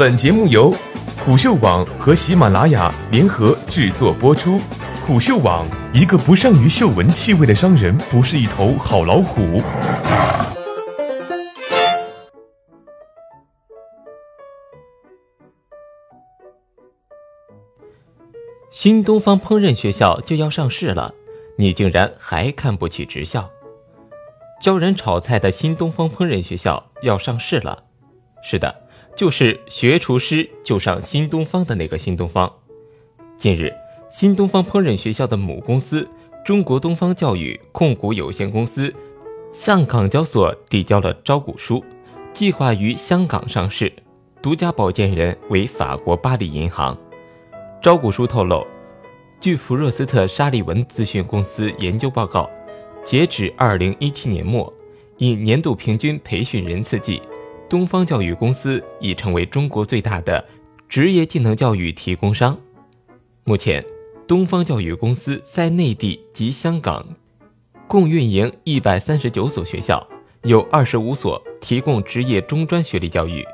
本节目由虎嗅网和喜马拉雅联合制作播出。虎嗅网：一个不善于嗅闻气味的商人，不是一头好老虎。新东方烹饪学校就要上市了，你竟然还看不起职校？教人炒菜的新东方烹饪学校要上市了。是的，就是学厨师就上新东方的那个新东方。近日，新东方烹饪学校的母公司中国东方教育控股有限公司向港交所递交了招股书，计划于香港上市，独家保荐人为法国巴黎银行。招股书透露，据弗若斯特沙利文咨询公司研究报告，截止二零一七年末，以年度平均培训人次计，东方教育公司已成为中国最大的职业技能教育提供商。目前，东方教育公司在内地及香港共运营一百三十九所学校，有二十五所提供职业中专学历教育，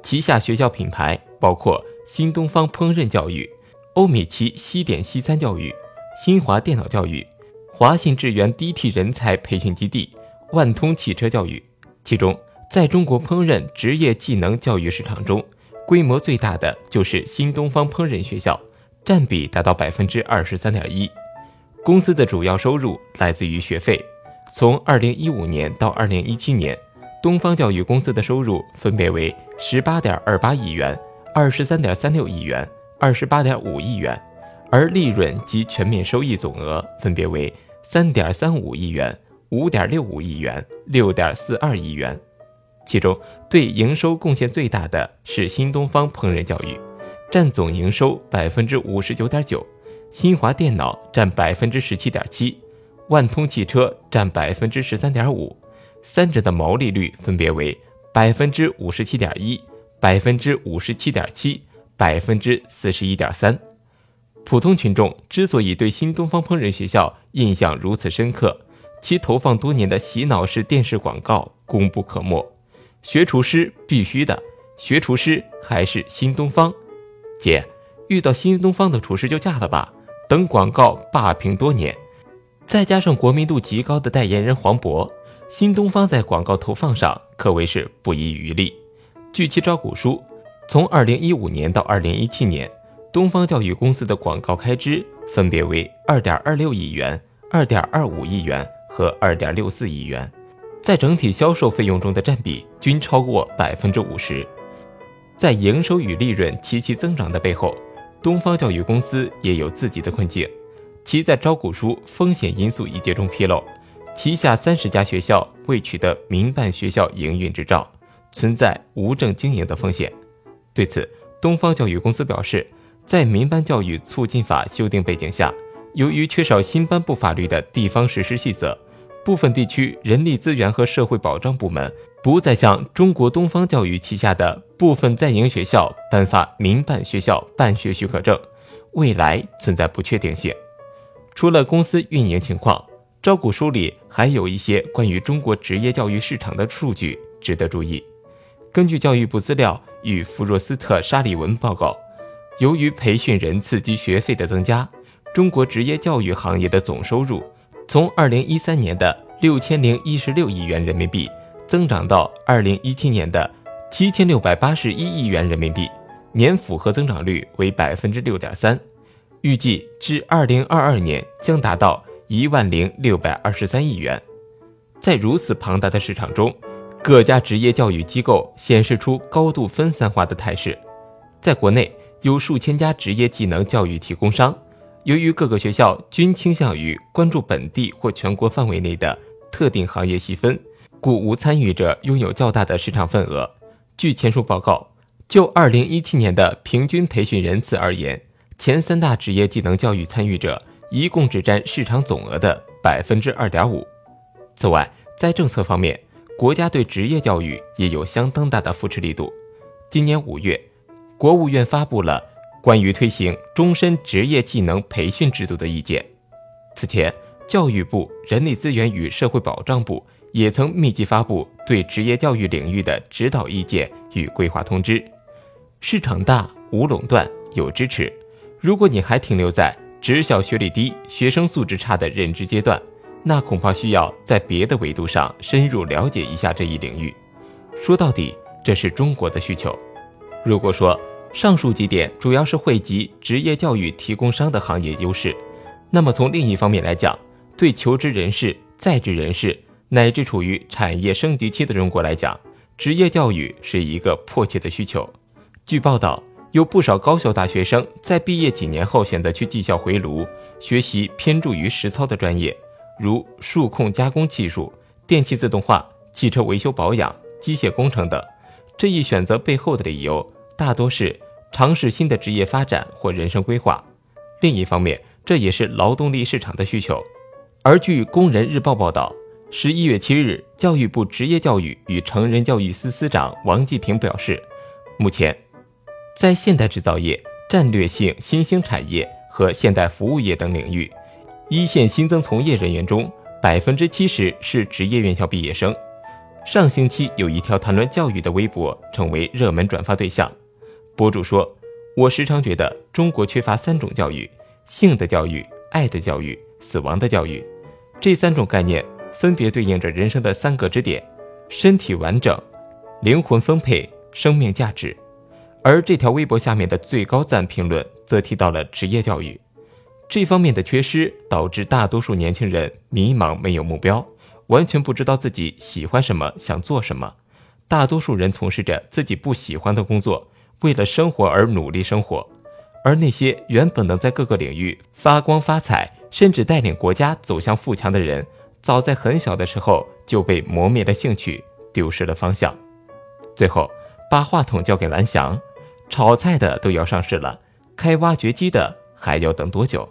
旗下学校品牌包括新东方烹饪教育。欧米奇西点西餐教育、新华电脑教育、华信智源 DT 人才培训基地、万通汽车教育，其中在中国烹饪职业技能教育市场中，规模最大的就是新东方烹饪学校，占比达到百分之二十三点一。公司的主要收入来自于学费，从二零一五年到二零一七年，东方教育公司的收入分别为十八点二八亿元、二十三点三六亿元。二十八点五亿元，而利润及全面收益总额分别为三点三五亿元、五点六五亿元、六点四二亿元。其中，对营收贡献最大的是新东方烹饪教育，占总营收百分之五十九点九；新华电脑占百分之十七点七；万通汽车占百分之十三点五。三者的毛利率分别为百分之五十七点一、百分之五十七点七。百分之四十一点三，普通群众之所以对新东方烹饪学校印象如此深刻，其投放多年的洗脑式电视广告功不可没。学厨师必须的，学厨师还是新东方。姐，遇到新东方的厨师就嫁了吧。等广告霸屏多年，再加上国民度极高的代言人黄渤，新东方在广告投放上可谓是不遗余力。据其招股书。从二零一五年到二零一七年，东方教育公司的广告开支分别为二点二六亿元、二点二五亿元和二点六四亿元，在整体销售费用中的占比均超过百分之五十。在营收与利润齐齐增长的背后，东方教育公司也有自己的困境。其在招股书风险因素一节中披露，旗下三十家学校未取得民办学校营运执照，存在无证经营的风险。对此，东方教育公司表示，在民办教育促进法修订背景下，由于缺少新颁布法律的地方实施细则，部分地区人力资源和社会保障部门不再向中国东方教育旗下的部分在营学校颁发民办学校办学许可证，未来存在不确定性。除了公司运营情况，招股书里还有一些关于中国职业教育市场的数据值得注意。根据教育部资料。与弗若斯特沙利文报告，由于培训人次及学费的增加，中国职业教育行业的总收入从2013年的6016亿元人民币增长到2017年的7681亿元人民币，年复合增长率为6.3%，预计至2022年将达到10623亿元。在如此庞大的市场中，各家职业教育机构显示出高度分散化的态势，在国内有数千家职业技能教育提供商，由于各个学校均倾向于关注本地或全国范围内的特定行业细分，故无参与者拥有较大的市场份额。据前述报告，就2017年的平均培训人次而言，前三大职业技能教育参与者一共只占市场总额的百分之二点五。此外，在政策方面，国家对职业教育也有相当大的扶持力度。今年五月，国务院发布了关于推行终身职业技能培训制度的意见。此前，教育部、人力资源与社会保障部也曾密集发布对职业教育领域的指导意见与规划通知。市场大，无垄断，有支持。如果你还停留在职校学历低、学生素质差的认知阶段，那恐怕需要在别的维度上深入了解一下这一领域。说到底，这是中国的需求。如果说上述几点主要是汇集职业教育提供商的行业优势，那么从另一方面来讲，对求职人士、在职人士乃至处于产业升级期的中国来讲，职业教育是一个迫切的需求。据报道。有不少高校大学生在毕业几年后选择去技校回炉，学习偏重于实操的专业，如数控加工技术、电气自动化、汽车维修保养、机械工程等。这一选择背后的理由大多是尝试新的职业发展或人生规划。另一方面，这也是劳动力市场的需求。而据《工人日报》报道，十一月七日，教育部职业教育与成人教育司司长王继平表示，目前。在现代制造业、战略性新兴产业和现代服务业等领域，一线新增从业人员中，百分之七十是职业院校毕业生。上星期有一条谈论教育的微博成为热门转发对象。博主说：“我时常觉得中国缺乏三种教育：性的教育、爱的教育、死亡的教育。这三种概念分别对应着人生的三个支点：身体完整、灵魂丰沛、生命价值。”而这条微博下面的最高赞评论则提到了职业教育这方面的缺失，导致大多数年轻人迷茫，没有目标，完全不知道自己喜欢什么，想做什么。大多数人从事着自己不喜欢的工作，为了生活而努力生活。而那些原本能在各个领域发光发彩，甚至带领国家走向富强的人，早在很小的时候就被磨灭了兴趣，丢失了方向。最后，把话筒交给蓝翔。炒菜的都要上市了，开挖掘机的还要等多久？